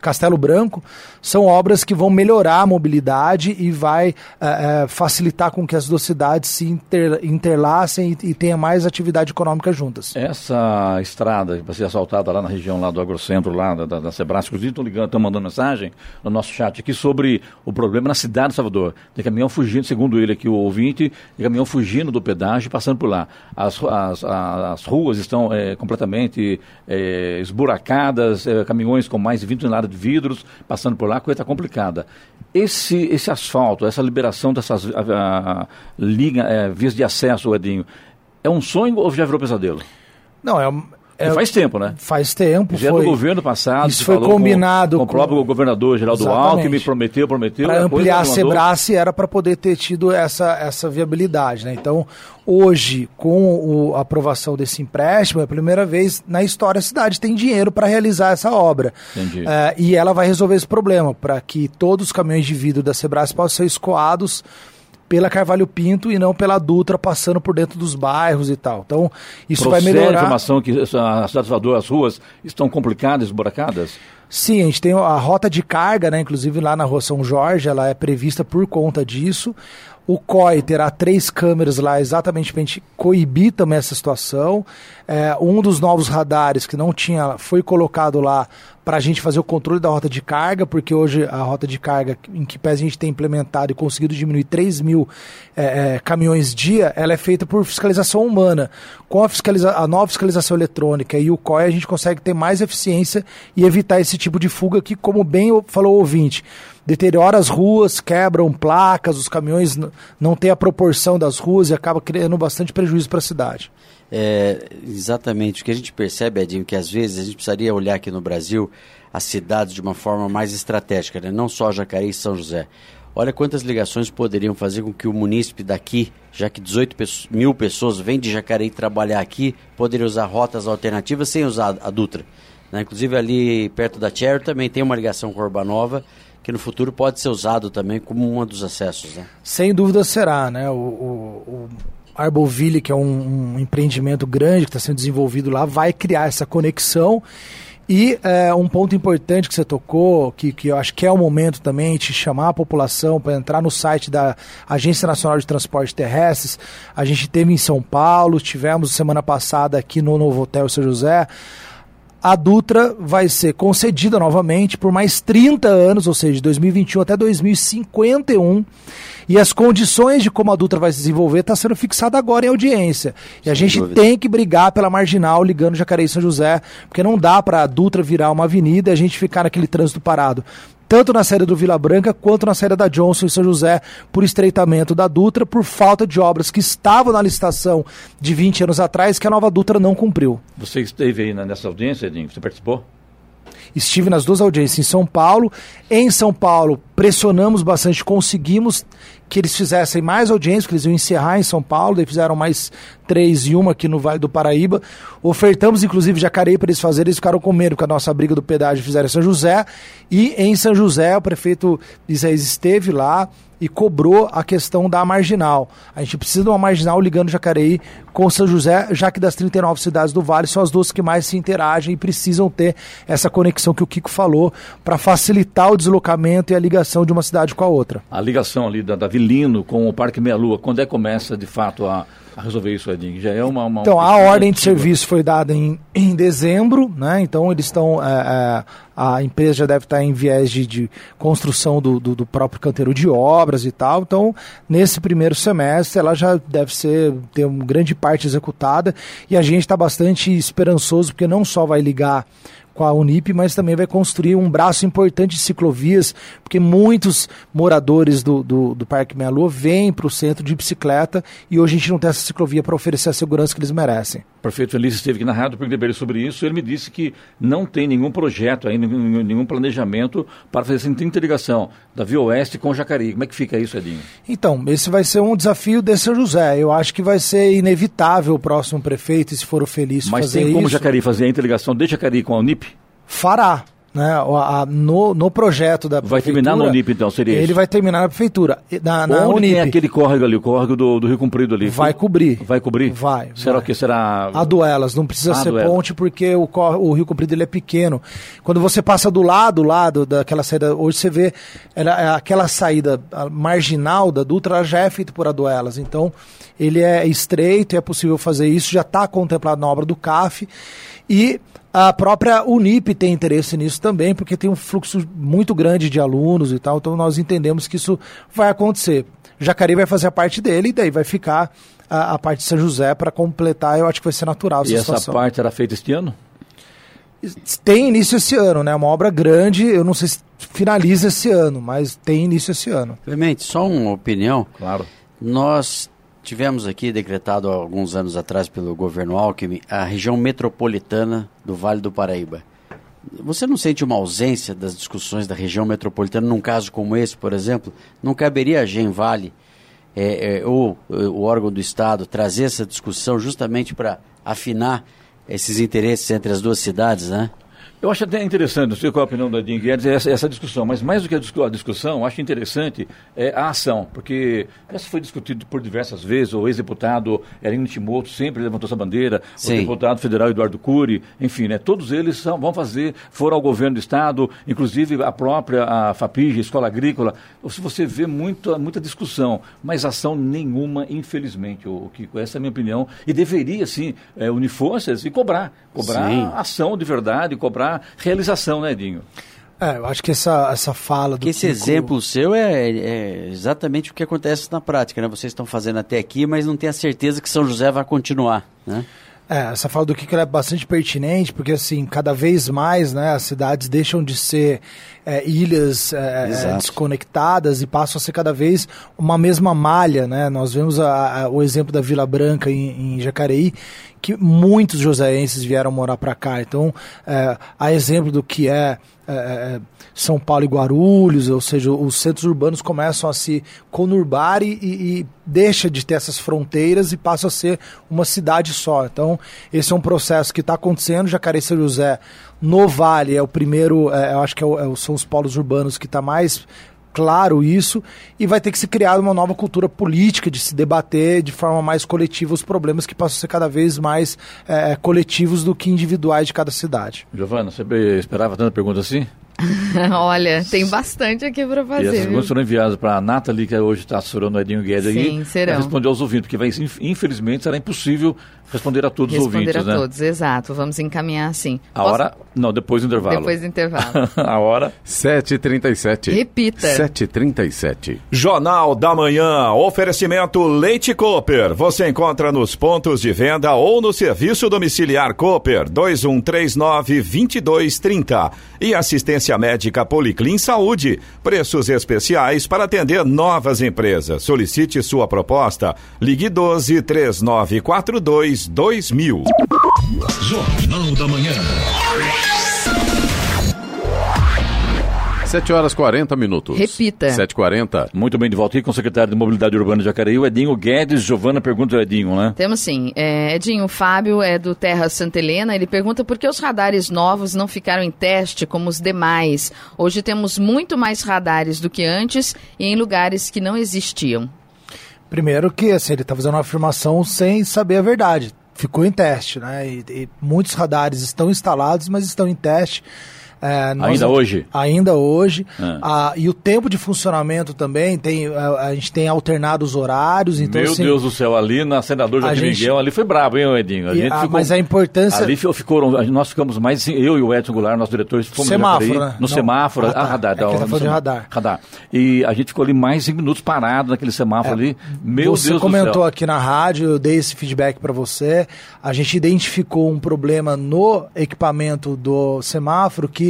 Castelo Branco, são obras que vão melhorar a mobilidade e vai é, facilitar com que as duas cidades se inter, interlacem e, e tenha mais atividade econômica juntas. Essa estrada que vai ser assaltada lá na região lá do Agrocentro, lá da, da, da Sebrae, inclusive estão ligando, estão mandando mensagem no nosso chat aqui sobre o problema na cidade de Salvador. Tem caminhão fugindo, segundo ele aqui, o ouvinte, tem caminhão fugindo do pedágio passando por lá. As, as, as ruas estão é, completamente esburacadas, caminhões com mais de 20 toneladas de vidros passando por lá, a coisa está complicada. Esse, esse asfalto, essa liberação dessas a, a, é, vias de acesso, Edinho, é um sonho ou já virou pesadelo? Não, é, é, faz tempo, né? Faz tempo. Já foi, no governo passado. Isso foi combinado com, com, o próprio governador Geraldo Alckmin, me prometeu, prometeu. Para ampliar a Sebrae era para poder ter tido essa, essa viabilidade, né? Então, hoje, com o, a aprovação desse empréstimo, é a primeira vez na história a cidade tem dinheiro para realizar essa obra. Entendi. É, e ela vai resolver esse problema, para que todos os caminhões de vidro da Sebrae possam ser escoados pela Carvalho Pinto e não pela Dutra passando por dentro dos bairros e tal. Então, isso vai melhorar. a informação que a cidade de Salvador, as ruas estão complicadas, esburacadas? Sim, a gente tem a rota de carga, né? Inclusive lá na rua São Jorge, ela é prevista por conta disso. O COI terá três câmeras lá exatamente para a gente coibir também essa situação. É, um dos novos radares que não tinha foi colocado lá para a gente fazer o controle da rota de carga, porque hoje a rota de carga, em que pés a gente tem implementado e conseguido diminuir 3 mil é, é, caminhões dia, ela é feita por fiscalização humana. Com a, fiscaliza a nova fiscalização eletrônica e o COI, a gente consegue ter mais eficiência e evitar esse tipo de fuga que, como bem falou o ouvinte, deteriora as ruas, quebram placas, os caminhões não têm a proporção das ruas e acaba criando bastante prejuízo para a cidade. É, exatamente. O que a gente percebe, Edinho, que às vezes a gente precisaria olhar aqui no Brasil as cidades de uma forma mais estratégica, né? não só Jacareí e São José. Olha quantas ligações poderiam fazer com que o munícipe daqui, já que 18 mil pessoas vêm de Jacareí trabalhar aqui, poderia usar rotas alternativas sem usar a Dutra. Né? Inclusive ali perto da Cherry também tem uma ligação com a Urbanova, que no futuro pode ser usado também como um dos acessos. Né? Sem dúvida será, né? O, o, o que é um, um empreendimento grande que está sendo desenvolvido lá, vai criar essa conexão. E é, um ponto importante que você tocou, que, que eu acho que é o momento também de chamar a população para entrar no site da Agência Nacional de Transportes Terrestres. A gente teve em São Paulo, tivemos semana passada aqui no Novo Hotel São José a Dutra vai ser concedida novamente por mais 30 anos, ou seja, de 2021 até 2051. E as condições de como a Dutra vai se desenvolver está sendo fixada agora em audiência. E Sem a gente dúvida. tem que brigar pela marginal ligando Jacareí e São José, porque não dá para a Dutra virar uma avenida e a gente ficar naquele trânsito parado tanto na saída do Vila Branca quanto na saída da Johnson e São José, por estreitamento da Dutra, por falta de obras que estavam na licitação de 20 anos atrás, que a nova Dutra não cumpriu. Você esteve aí nessa audiência, Edinho? Você participou? Estive nas duas audiências em São Paulo. Em São Paulo, pressionamos bastante, conseguimos que eles fizessem mais audiências, que eles iam encerrar em São Paulo, daí fizeram mais três e uma aqui no Vale do Paraíba. Ofertamos, inclusive, Jacareí para eles fazerem, eles ficaram com medo que a nossa briga do pedágio fizeram em São José. E em São José, o prefeito Isaías esteve lá, e cobrou a questão da marginal. A gente precisa de uma marginal ligando Jacareí com São José, já que das 39 cidades do Vale são as duas que mais se interagem e precisam ter essa conexão que o Kiko falou para facilitar o deslocamento e a ligação de uma cidade com a outra. A ligação ali da, da Vilino com o Parque Meia Lua, quando é que começa de fato a, a resolver isso, Edinho? Já é uma, uma Então, a ordem de serviço foi dada em, em dezembro, né? Então eles estão. É, é, a empresa já deve estar em viés de, de construção do, do, do, próprio canteiro de obras e tal. Então, nesse primeiro semestre, ela já deve ser ter uma grande parte executada. E a gente está bastante esperançoso, porque não só vai ligar com a Unip, mas também vai construir um braço importante de ciclovias, porque muitos moradores do, do, do Parque Meia Lua vêm para o centro de bicicleta e hoje a gente não tem essa ciclovia para oferecer a segurança que eles merecem. O prefeito Feliz esteve aqui na rádio, perguntei sobre isso, ele me disse que não tem nenhum projeto ainda, nenhum planejamento para fazer essa interligação da Via Oeste com Jacareí. Como é que fica isso, Edinho? Então, esse vai ser um desafio de São José. Eu acho que vai ser inevitável o próximo prefeito, se for o Feliz, Mas fazer tem como isso. Jacareí fazer a interligação de Jacareí com a Unip? Fará. né, a, a, no, no projeto da Vai terminar no Unip, então, seria Ele isso? vai terminar na prefeitura. Na, na Onde Unip. tem aquele córrego ali, o córrego do, do Rio Comprido ali? Vai cobrir. Vai cobrir? Vai. Será vai. o que? Será... A duelas, não precisa Ah, ser ponte porque o, o Rio Comprido ele é pequeno. Quando você passa do lado, lado daquela saída, hoje você vê é aquela saída a marginal da Dutra já é feita por aduelas. Então ele é estreito e é possível fazer isso, já está contemplado na obra do CAF. E a própria Unip tem interesse nisso também, porque tem um fluxo muito grande de alunos e tal, então nós entendemos que isso vai acontecer. Jacareí vai fazer a parte dele e daí vai ficar a, a parte de São José para completar, eu acho que vai ser natural essa E essa situação. parte era feita este ano? Tem início esse ano, né? Uma obra grande, eu não sei se finaliza esse ano, mas tem início esse ano. Clemente, só uma opinião. Claro. Nós tivemos aqui decretado há alguns anos atrás pelo governo Alckmin a região metropolitana do Vale do Paraíba. Você não sente uma ausência das discussões da região metropolitana num caso como esse, por exemplo? Não caberia a Gen Vale é, é, ou é, o órgão do Estado trazer essa discussão justamente para afinar esses interesses entre as duas cidades, né? Eu acho até interessante, não sei qual a opinião da Edinho Guedes, essa, essa discussão, mas mais do que a, discu- a discussão, eu acho interessante é, a ação, porque essa foi discutido por diversas vezes, o ex-deputado Erinho Timoto sempre levantou essa bandeira, Sim. o deputado federal Eduardo Cury, enfim, né, todos eles são, vão fazer, foram ao governo do Estado, inclusive a própria a FAPIG, a Escola Agrícola, se você vê muita, muita discussão, mas ação nenhuma, infelizmente, o, o Kiko, essa é a minha opinião, e deveria sim é, unir forças e cobrar, cobrar Sim. ação de verdade, cobrar realização, né, Edinho? É, eu acho que essa, essa fala do Que esse Kiko- exemplo seu é, é exatamente o que acontece na prática, né? Vocês estão fazendo até aqui, mas não tem a certeza que São José vai continuar, né? É, essa fala do Kiko ela é bastante pertinente, porque assim, cada vez mais né, as cidades deixam de ser é, ilhas é, Exato. desconectadas e passam a ser cada vez uma mesma malha. Né? Nós vemos a- a- o exemplo da Vila Branca em, em Jacareí, que muitos joséenses vieram morar para cá. Então, é, a exemplo do que é, é, é, São Paulo e Guarulhos, ou seja, os centros urbanos começam a se conurbar e, e, deixa de ter essas fronteiras e passa a ser uma cidade só. Então, esse é um processo que está acontecendo. Jacareí São José no Vale é o primeiro, é, eu acho que é o- é são os polos urbanos que está mais claro isso e vai ter que ser criada uma nova cultura política de se debater de forma mais coletiva os problemas que passam a ser cada vez mais é, coletivos do que individuais de cada cidade. Giovana, você esperava tanta pergunta assim? <laughs> Olha, tem bastante aqui para e essas fazer. perguntas foram enviadas para a Nathalie, que hoje está assessorando o Edinho Guedes aí, Sim, serão. para responder aos ouvintes, porque vai, inf- infelizmente será impossível responder a todos os Responder ouvintes, a né? todos, exato. Vamos encaminhar sim. A Posso- hora, não, depois do intervalo. Depois do intervalo. <laughs> a hora, 7h37. Repita. 7h37. Jornal da Manhã, oferecimento Leite Cooper. Você encontra nos pontos de venda ou no serviço domiciliar Cooper 2139-2230. E assistência médica Policlin Saúde. Preços especiais para atender novas empresas. Solicite sua proposta. Ligue 12 3942 2000. Jornal da Manhã. 7 horas 40 minutos. Repita. 7h40. muito bem, de volta aqui com o secretário de Mobilidade Urbana de Jacareí, o Edinho Guedes. Giovana pergunta ao Edinho, né? Temos sim. É, Edinho, o Fábio é do Terra Santa Helena. Ele pergunta por que os radares novos não ficaram em teste como os demais. Hoje temos muito mais radares do que antes e em lugares que não existiam. Primeiro que assim, ele está fazendo uma afirmação sem saber a verdade. Ficou em teste, né? E, e muitos radares estão instalados, mas estão em teste. É, nós- Ainda hoje? Ainda hoje. É. Ah, e o tempo de funcionamento também, tem, a, a gente tem alternado os horários. Então, Meu assim, Deus do céu, ali na Senador Joaquim gente- Miguel, ali foi brabo, hein, Edinho? A E- gente ficou- mas a importância- Ali fi- ficou, nós ficamos mais, eu e o Edson Goulart, nosso diretor, fomos em Semáforo, Jacareí, né? no Não. semáforo, tá. ah, radar, É no tá semáforo. radar. E a gente ficou ali mais cinco minutos parado naquele semáforo ali. Meu É, você Deus comentou do céu. aqui na rádio, eu dei esse feedback para você. A gente identificou um problema no equipamento do semáforo que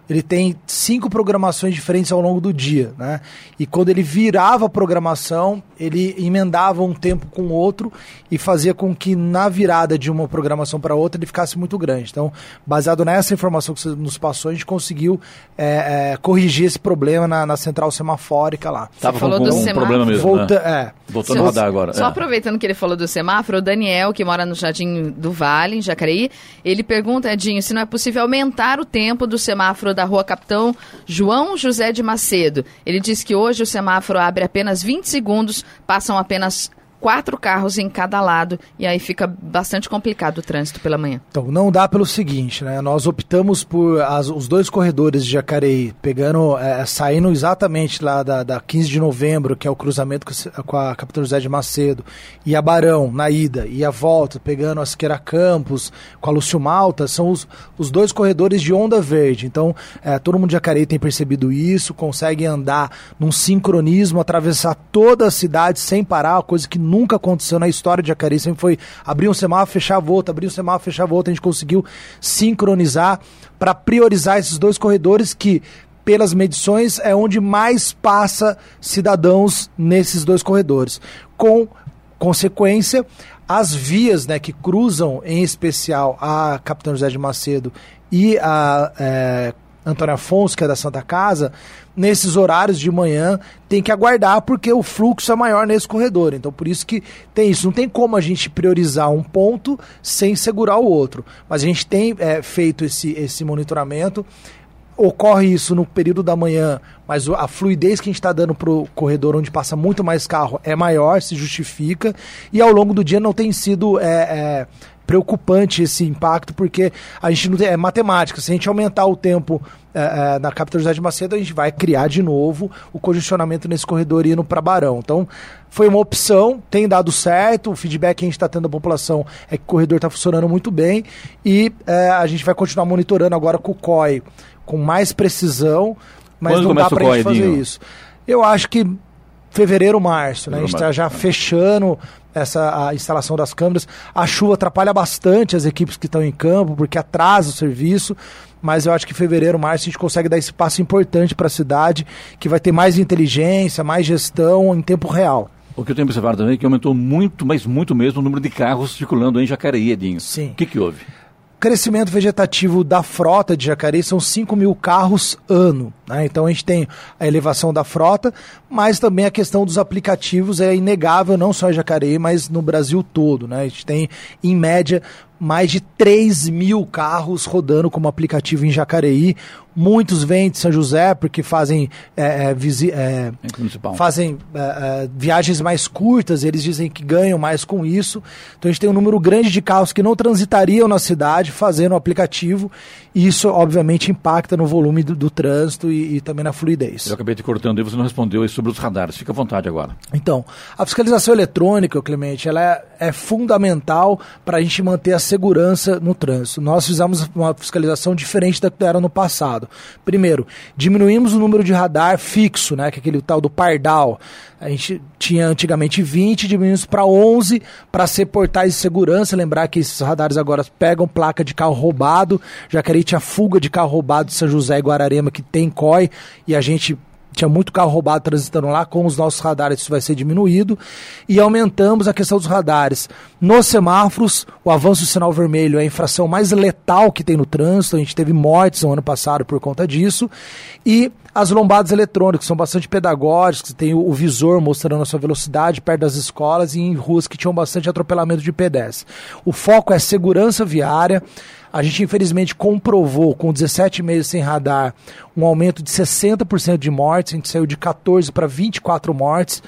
ele tem cinco programações diferentes ao longo do dia, né? E quando ele virava a programação, ele emendava um tempo com o outro e fazia com que na virada de uma programação para outra ele ficasse muito grande. Então, baseado nessa informação que você nos passou, a gente conseguiu é, é, corrigir esse problema na, na central semafórica lá. Tava falou com, do um semáforo. problema mesmo, Volta, né? é, Voltou no radar agora. Só é. aproveitando que ele falou do semáforo, o Daniel, que mora no Jardim do Vale, em Jacareí, ele pergunta, Edinho, se não é possível aumentar o tempo do semáforo da rua Capitão João José de Macedo. Ele diz que hoje o semáforo abre apenas 20 segundos, passam apenas quatro carros em cada lado e aí fica bastante complicado o trânsito pela manhã. Então, não dá pelo seguinte, né? Nós optamos por as, os dois corredores de Jacareí, pegando, é, saindo exatamente lá da, da 15 de novembro, que é o cruzamento com, com a Capitão José de Macedo, e a Barão, na ida, e a volta, pegando a Siqueira Campos, com a Lúcio Malta, são os, os dois corredores de onda verde. Então, é, todo mundo de Jacareí tem percebido isso, consegue andar num sincronismo, atravessar toda a cidade sem parar, coisa que nunca aconteceu na história de Jacareí, sempre foi abrir um semáforo, fechar a volta, abrir um semáforo, fechar a volta, a gente conseguiu sincronizar para priorizar esses dois corredores que pelas medições é onde mais passa cidadãos nesses dois corredores. Com consequência, as vias né, que cruzam, em especial a Capitão José de Macedo e a é, Antônio Afonso, que é da Santa Casa, nesses horários de manhã tem que aguardar porque o fluxo é maior nesse corredor. Então por isso que tem isso. Não tem como a gente priorizar um ponto sem segurar o outro. Mas a gente tem é, feito esse, esse monitoramento. Ocorre isso no período da manhã, mas a fluidez que a gente está dando para o corredor onde passa muito mais carro é maior, se justifica. E ao longo do dia não tem sido é, é, preocupante esse impacto, porque a gente não tem, é matemática. Se a gente aumentar o tempo é, é, na capitalidade de Macedo, a gente vai criar de novo o congestionamento nesse corredor indo para Barão. Então, foi uma opção, tem dado certo, o feedback que a gente está tendo da população é que o corredor está funcionando muito bem e é, a gente vai continuar monitorando agora com o COI com mais precisão, mas Quando não dá para a gente fazer isso. Eu acho que fevereiro, março, né? A gente está já fechando essa a instalação das câmeras. A chuva atrapalha bastante as equipes que estão em campo, porque atrasa o serviço. Mas eu acho que fevereiro, março, a gente consegue dar esse passo importante para a cidade, que vai ter mais inteligência, mais gestão em tempo real. O que eu tenho observado também é que aumentou muito, mas muito mesmo, o número de carros circulando em Jacareí, Edinho. Sim. O que, que houve? Crescimento vegetativo da frota de Jacareí são 5 mil carros ano. Né? Então a gente tem a elevação da frota, mas também a questão dos aplicativos é inegável, não só em Jacareí, mas no Brasil todo. Né? A gente tem, em média, mais de 3 mil carros rodando como aplicativo em Jacareí, Muitos vêm de São José porque fazem, é, é, é, fazem é, é, viagens mais curtas, eles dizem que ganham mais com isso. Então a gente tem um número grande de carros que não transitariam na cidade fazendo o aplicativo, e isso obviamente impacta no volume do, do trânsito e, e, também na fluidez. Eu acabei te cortando e você não respondeu sobre os radares. Fica à vontade agora. Então, a fiscalização eletrônica, Clemente, ela é, é fundamental para a gente manter a segurança no trânsito. Nós fizemos uma fiscalização diferente da que era no passado passado. Primeiro, diminuímos o número de radar fixo, né, que é aquele tal do pardal. A gente tinha antigamente 20, diminuímos para 11 para ser portais de segurança. Lembrar que esses radares agora pegam placa de carro roubado. Jacareí tinha fuga de carro roubado de São José e Guararema que tem COI e a gente tinha muito carro roubado transitando lá, com os nossos radares isso vai ser diminuído, e aumentamos a questão dos radares. Nos semáforos, o avanço do sinal vermelho é a infração mais letal que tem no trânsito, a gente teve mortes no ano passado por conta disso, e as lombadas eletrônicas são bastante pedagógicas, tem o, o visor mostrando a sua velocidade perto das escolas e em ruas que tinham bastante atropelamento de pedestres. O foco é segurança viária, a gente, infelizmente, comprovou com 17 meses sem radar um aumento de 60% de mortes. A gente saiu de 14 para 24 mortes.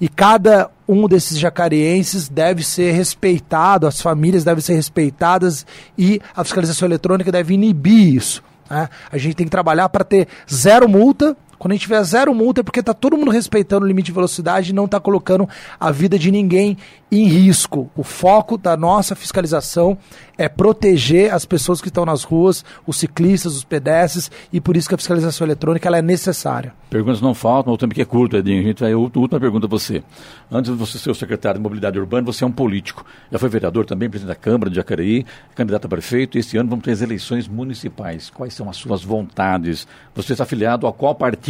E cada um desses jacareenses deve ser respeitado, as famílias devem ser respeitadas e a fiscalização eletrônica deve inibir isso. Né? A gente tem que trabalhar para ter zero multa quando a gente tiver zero multa é porque está todo mundo respeitando o limite de velocidade e não está colocando a vida de ninguém em risco. O foco da nossa fiscalização é proteger as pessoas que estão nas ruas, os ciclistas, os pedestres, e por isso que a fiscalização eletrônica ela é necessária. Perguntas não faltam, o tempo que é curto, Edinho. A gente vai, última pergunta a você. Antes de você ser o secretário de Mobilidade Urbana, você é um político. Já foi vereador também, presidente da Câmara de Jacareí, candidato a prefeito, e este ano vamos ter as eleições municipais. Quais são as suas vontades? Você está afiliado a qual partido?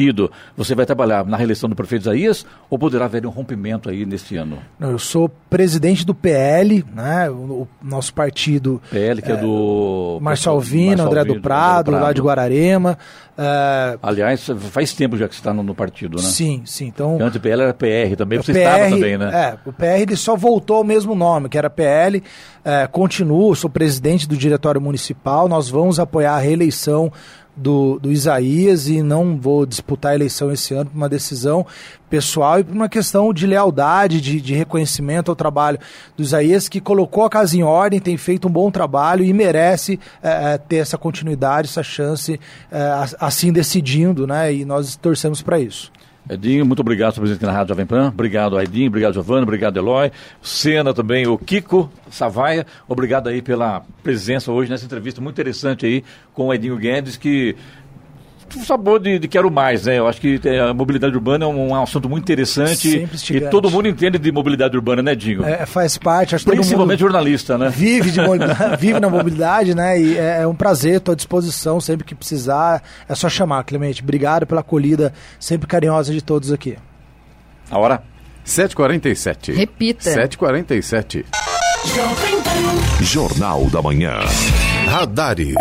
Você vai trabalhar na reeleição do prefeito Isaías ou poderá haver um rompimento aí neste ano? Não, eu sou presidente do PL, né? O, o nosso partido. PL, que é, é do. Marcelo Alvino, André do Prado, lá de Guararema. Uh, Aliás, faz tempo já que você está no, no, partido, né? Sim, sim. Então, antes o PL era PR também, você PR, estava também, né? É, o PR ele só voltou ao mesmo nome, que era PL. É, continuo, sou presidente do Diretório Municipal, nós vamos apoiar a reeleição do, do Isaías e não vou disputar a eleição esse ano por uma decisão pessoal e por uma questão de lealdade, de, de reconhecimento ao trabalho do Isaías, que colocou a casa em ordem, tem feito um bom trabalho e merece é, ter essa continuidade, essa chance, é, assim decidindo, né? E nós torcemos para isso. Edinho, muito obrigado por presença aqui na Rádio Jovem Pan. Obrigado, Edinho. Obrigado, Giovanni. Obrigado, Eloy. Cena também, o Kiko Savaia. Obrigado aí pela presença hoje nessa entrevista muito interessante aí com o Edinho Guedes, que sabor de, de, quero mais, né? Eu acho que é, a mobilidade urbana é um, um assunto muito interessante e todo mundo entende de mobilidade urbana, né, Dinho? É, faz parte, acho Principalmente jornalista, né? Vive, de, <laughs> vive na mobilidade, né? E é, é, um prazer, estou à disposição sempre que precisar. É só chamar, Clemente. Obrigado pela acolhida sempre carinhosa de todos aqui. A hora? 7h47. Repita. 7h47. Jornal da Manhã. Radares.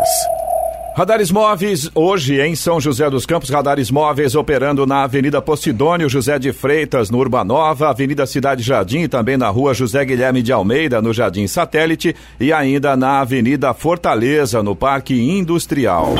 Radares móveis, hoje em São José dos Campos, radares móveis operando na Avenida Posidônio José de Freitas, no Urbanova, Avenida Cidade Jardim e também na Rua José Guilherme de Almeida, no Jardim Satélite e ainda na Avenida Fortaleza, no Parque Industrial.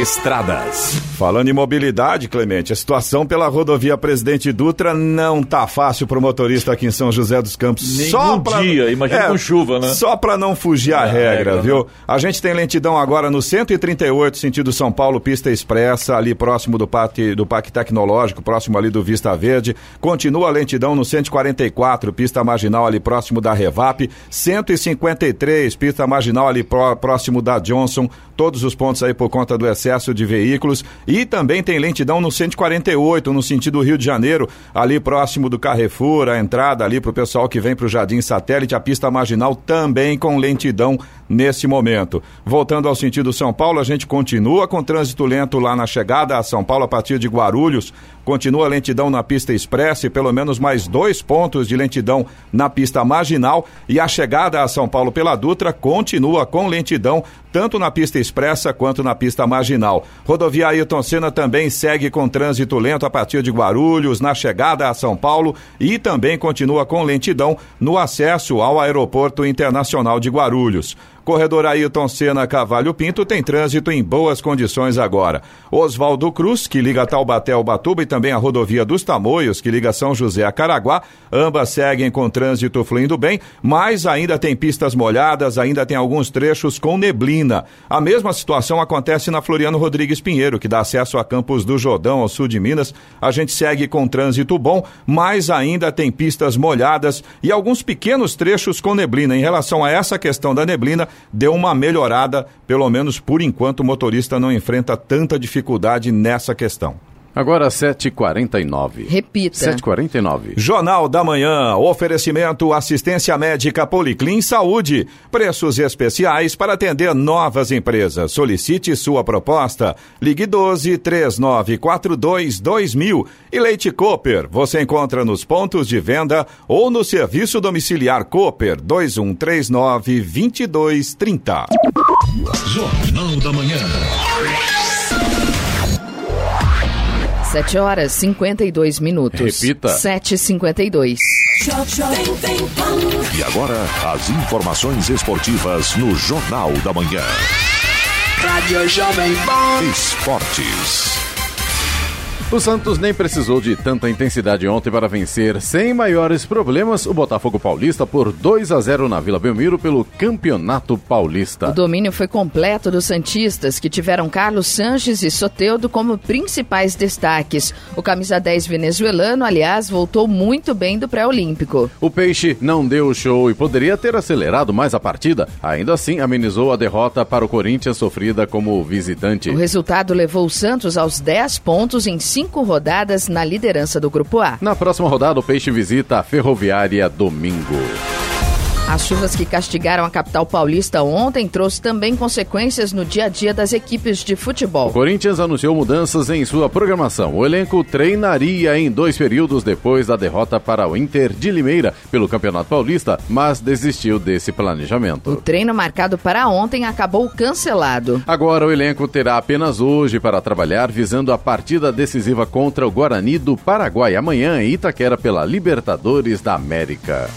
Estradas. Falando em mobilidade, Clemente, a situação pela rodovia Presidente Dutra não tá fácil pro motorista aqui em São José dos Campos. Nem só um pra... dia, imagina é, com chuva, né? Só para não fugir à regra, regra, viu? Né? A gente tem lentidão agora no 138, sentido São Paulo, pista expressa, ali próximo do Parque, do Parque Tecnológico, próximo ali do Vista Verde. Continua a lentidão no 144, pista marginal ali próximo da Revap. 153, pista marginal ali próximo da Johnson. Todos os pontos aí por conta do excesso de veículos. E também tem lentidão no 148, no sentido Rio de Janeiro, ali próximo do Carrefour, a entrada ali para o pessoal que vem para o Jardim Satélite, a pista marginal também com lentidão nesse momento. Voltando ao sentido São Paulo, a gente continua com trânsito lento lá na chegada a São Paulo a partir de Guarulhos. Continua lentidão na pista expressa e pelo menos mais dois pontos de lentidão na pista marginal. E a chegada a São Paulo pela Dutra continua com lentidão tanto na pista expressa quanto na pista marginal. Rodovia Ailton Senna também segue com trânsito lento a partir de Guarulhos, na chegada a São Paulo e também continua com lentidão no acesso ao Aeroporto Internacional de Guarulhos. Corredor Ailton Senna Cavalho Pinto tem trânsito em boas condições agora. Oswaldo Cruz, que liga Taubaté ao Batuba, e também a rodovia dos Tamoios, que liga São José a Caraguá, ambas seguem com trânsito fluindo bem, mas ainda tem pistas molhadas, ainda tem alguns trechos com neblina. A mesma situação acontece na Floriano Rodrigues Pinheiro, que dá acesso a Campos do Jordão, ao sul de Minas. A gente segue com trânsito bom, mas ainda tem pistas molhadas e alguns pequenos trechos com neblina. Em relação a essa questão da neblina, deu uma melhorada, pelo menos por enquanto o motorista não enfrenta tanta dificuldade nessa questão. Agora 7h49. Repita. 7h49. Jornal da Manhã. Oferecimento assistência médica Policlin Saúde. Preços especiais para atender novas empresas. Solicite sua proposta. Ligue 12 3942 2000. E Leite Cooper. Você encontra nos pontos de venda ou no serviço domiciliar Cooper 2139 2230. Jornal da Manhã. 7 horas 52 minutos. Repita. 7h52. E agora, as informações esportivas no Jornal da Manhã. Rádio Jovem Pan. Esportes. O Santos nem precisou de tanta intensidade ontem para vencer sem maiores problemas o Botafogo Paulista por 2 a 0 na Vila Belmiro pelo Campeonato Paulista. O domínio foi completo dos Santistas, que tiveram Carlos Sanches e Soteudo como principais destaques. O camisa 10 venezuelano, aliás, voltou muito bem do pré-olímpico. O Peixe não deu show e poderia ter acelerado mais a partida. Ainda assim, amenizou a derrota para o Corinthians sofrida como visitante. O resultado levou o Santos aos 10 pontos em 5 cinco rodadas na liderança do Grupo A. Na próxima rodada, o Peixe visita a Ferroviária domingo. As chuvas que castigaram a capital paulista ontem trouxe também consequências no dia a dia das equipes de futebol. O Corinthians anunciou mudanças em sua programação. O elenco treinaria em dois períodos depois da derrota para o Inter de Limeira pelo Campeonato Paulista, mas desistiu desse planejamento. O treino marcado para ontem acabou cancelado. Agora o elenco terá apenas hoje para trabalhar visando a partida decisiva contra o Guarani do Paraguai amanhã em Itaquera pela Libertadores da América.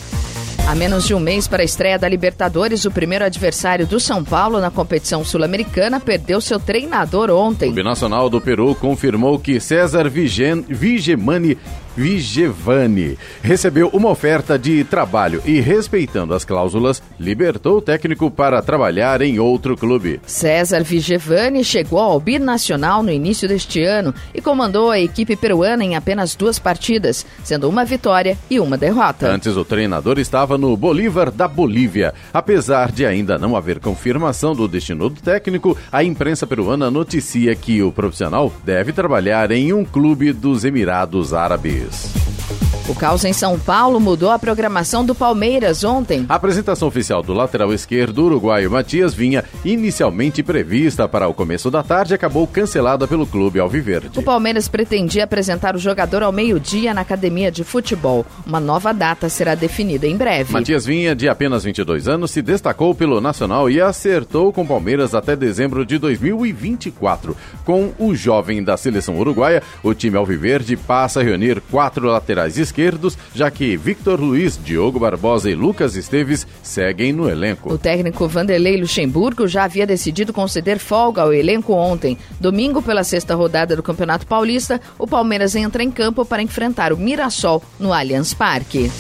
A menos de um mês para a estreia da Libertadores, o primeiro adversário do São Paulo na competição sul-americana perdeu seu treinador ontem. O Binacional do Peru confirmou que César Vigemani Vigevani recebeu uma oferta de trabalho e, respeitando as cláusulas, libertou o técnico para trabalhar em outro clube. César Vigevani chegou ao Binacional no início deste ano e comandou a equipe peruana em apenas duas partidas, sendo uma vitória e uma derrota. Antes, o treinador estava no Bolívar da Bolívia. Apesar de ainda não haver confirmação do destino do técnico, a imprensa peruana noticia que o profissional deve trabalhar em um clube dos Emirados Árabes. Reviews. O caos em São Paulo mudou a programação do Palmeiras ontem. A apresentação oficial do lateral esquerdo uruguaio Matias vinha inicialmente prevista para o começo da tarde acabou cancelada pelo clube Alviverde. O Palmeiras pretendia apresentar o jogador ao meio-dia na academia de futebol. Uma nova data será definida em breve. Matias Vinha, de apenas 22 anos, se destacou pelo Nacional e acertou com o Palmeiras até dezembro de 2024. Com o jovem da seleção uruguaia, o time Alviverde passa a reunir quatro laterais esquerdos esquerdos, já que Victor Luiz, Diogo Barbosa e Lucas Esteves seguem no elenco. O técnico Vanderlei Luxemburgo já havia decidido conceder folga ao elenco ontem. Domingo, pela sexta rodada do Campeonato Paulista, o Palmeiras entra em campo para enfrentar o Mirassol no Allianz Parque.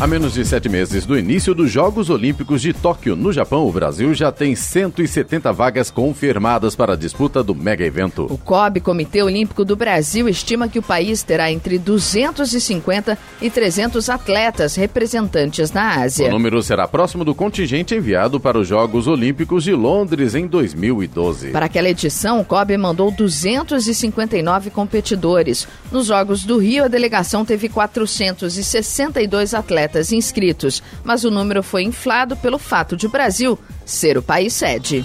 A menos de sete meses do início dos Jogos Olímpicos de Tóquio, no Japão, o Brasil já tem 170 vagas confirmadas para a disputa do mega evento. O COB, Comitê Olímpico do Brasil, estima que o país terá entre 250 e 300 atletas representantes na Ásia. O número será próximo do contingente enviado para os Jogos Olímpicos de Londres em 2012. Para aquela edição, o COB mandou 259 competidores. Nos Jogos do Rio, a delegação teve 462 atletas atletas inscritos, mas o número foi inflado pelo fato de o Brasil ser o país sede.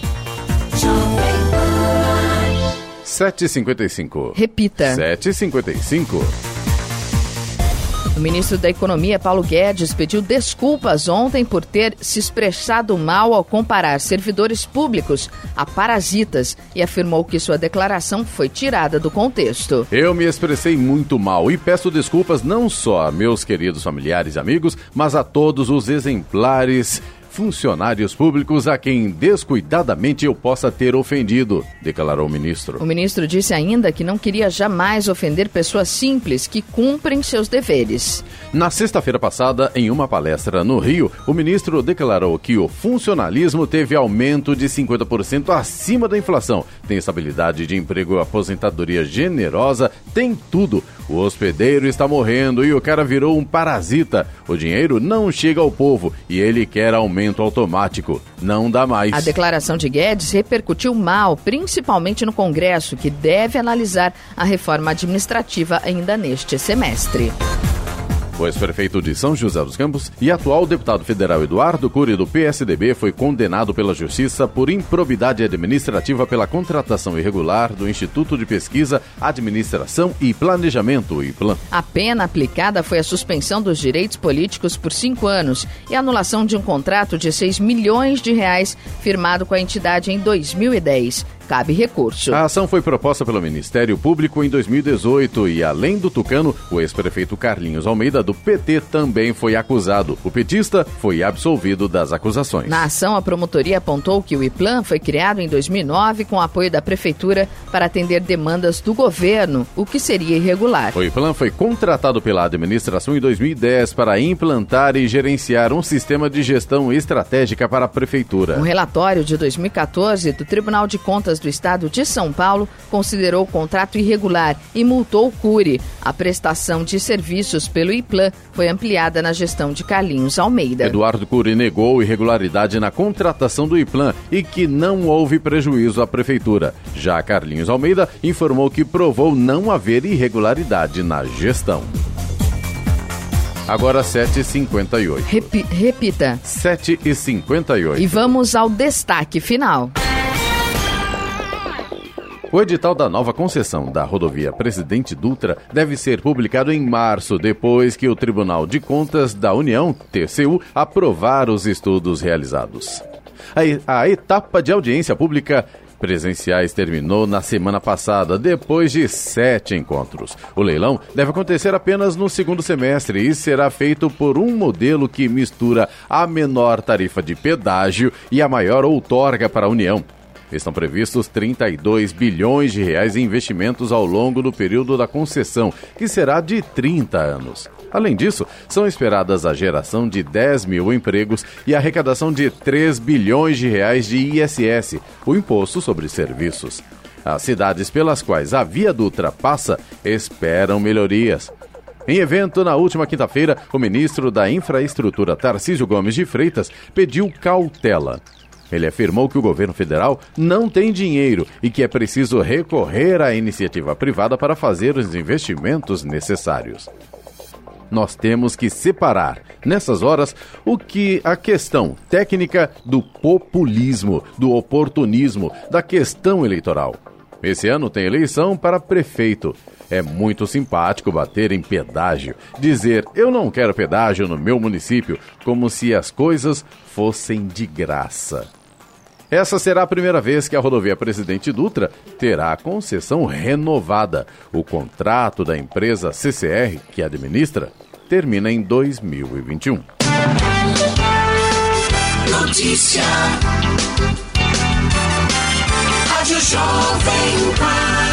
7h55. Repita. 7h55. O ministro da Economia, Paulo Guedes, pediu desculpas ontem por ter se expressado mal ao comparar servidores públicos a parasitas e afirmou que sua declaração foi tirada do contexto. Eu me expressei muito mal e peço desculpas não só a meus queridos familiares e amigos, mas a todos os exemplares funcionários públicos a quem descuidadamente eu possa ter ofendido, declarou o ministro. O ministro disse ainda que não queria jamais ofender pessoas simples que cumprem seus deveres. Na sexta-feira passada, em uma palestra no Rio, o ministro declarou que o funcionalismo teve aumento de 50% acima da inflação, tem estabilidade de emprego, aposentadoria generosa, tem tudo. O hospedeiro está morrendo e o cara virou um parasita. O dinheiro não chega ao povo e ele quer aumento automático. Não dá mais. A declaração de Guedes repercutiu mal, principalmente no Congresso, que deve analisar a reforma administrativa ainda neste semestre. O ex-prefeito de São José dos Campos e atual deputado federal Eduardo Cury do PSDB foi condenado pela Justiça por improbidade administrativa pela contratação irregular do Instituto de Pesquisa, Administração e Planejamento IPLAN. A pena aplicada foi a suspensão dos direitos políticos por cinco anos e anulação de um contrato de 6 milhões de reais firmado com a entidade em 2010 cabe recurso. A ação foi proposta pelo Ministério Público em 2018 e, além do Tucano, o ex-prefeito Carlinhos Almeida, do PT, também foi acusado. O petista foi absolvido das acusações. Na ação, a promotoria apontou que o IPLAN foi criado em 2009 com apoio da Prefeitura para atender demandas do governo, o que seria irregular. O IPLAN foi contratado pela administração em 2010 para implantar e gerenciar um sistema de gestão estratégica para a Prefeitura. Um relatório de 2014 do Tribunal de Contas do Estado de São Paulo considerou o contrato irregular e multou o Cury. A prestação de serviços pelo IPLAN foi ampliada na gestão de Carlinhos Almeida. Eduardo Cury negou irregularidade na contratação do IPLAN e que não houve prejuízo à prefeitura. Já Carlinhos Almeida informou que provou não haver irregularidade na gestão. Agora 7h58. Repi repita. 7h58. E vamos ao destaque final. O edital da nova concessão da rodovia Presidente Dutra deve ser publicado em março, depois que o Tribunal de Contas da União, TCU, aprovar os estudos realizados. A, etapa de audiência pública presenciais terminou na semana passada, depois de sete encontros. O leilão deve acontecer apenas no segundo semestre e será feito por um modelo que mistura a menor tarifa de pedágio e a maior outorga para a União. Estão previstos 32 bilhões de reais em investimentos ao longo do período da concessão, que será de 30 anos. Além disso, são esperadas a geração de 10 mil empregos e a arrecadação de 3 bilhões de reais de ISS, o Imposto sobre Serviços. As cidades pelas quais a Via Dutra passa esperam melhorias. Em evento na última quinta-feira, o ministro da Infraestrutura Tarcísio Gomes de Freitas pediu cautela. Ele afirmou que o governo federal não tem dinheiro e que é preciso recorrer à iniciativa privada para fazer os investimentos necessários nós temos que separar, nessas horas, o que a questão técnica do populismo, do oportunismo, da questão eleitoral. Esse ano tem eleição para prefeito. É muito simpático bater em pedágio, dizer eu não quero pedágio no meu município, como se as coisas fossem de graça. Essa será a primeira vez que a rodovia Presidente Dutra terá a concessão renovada. O contrato da empresa CCR, que administra, termina em 2021. Notícia. Rádio Jovem Pan.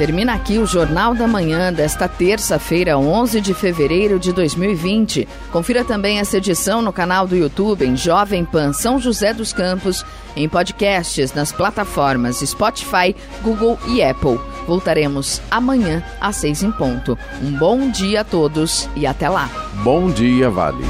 Termina aqui o Jornal da Manhã desta terça-feira, 11 de fevereiro de 2020. Confira também essa edição no canal do YouTube em Jovem Pan São José dos Campos, em podcasts nas plataformas Spotify, Google e Apple. Voltaremos amanhã às seis em ponto. Um bom dia a todos e até lá. Bom dia, Vale.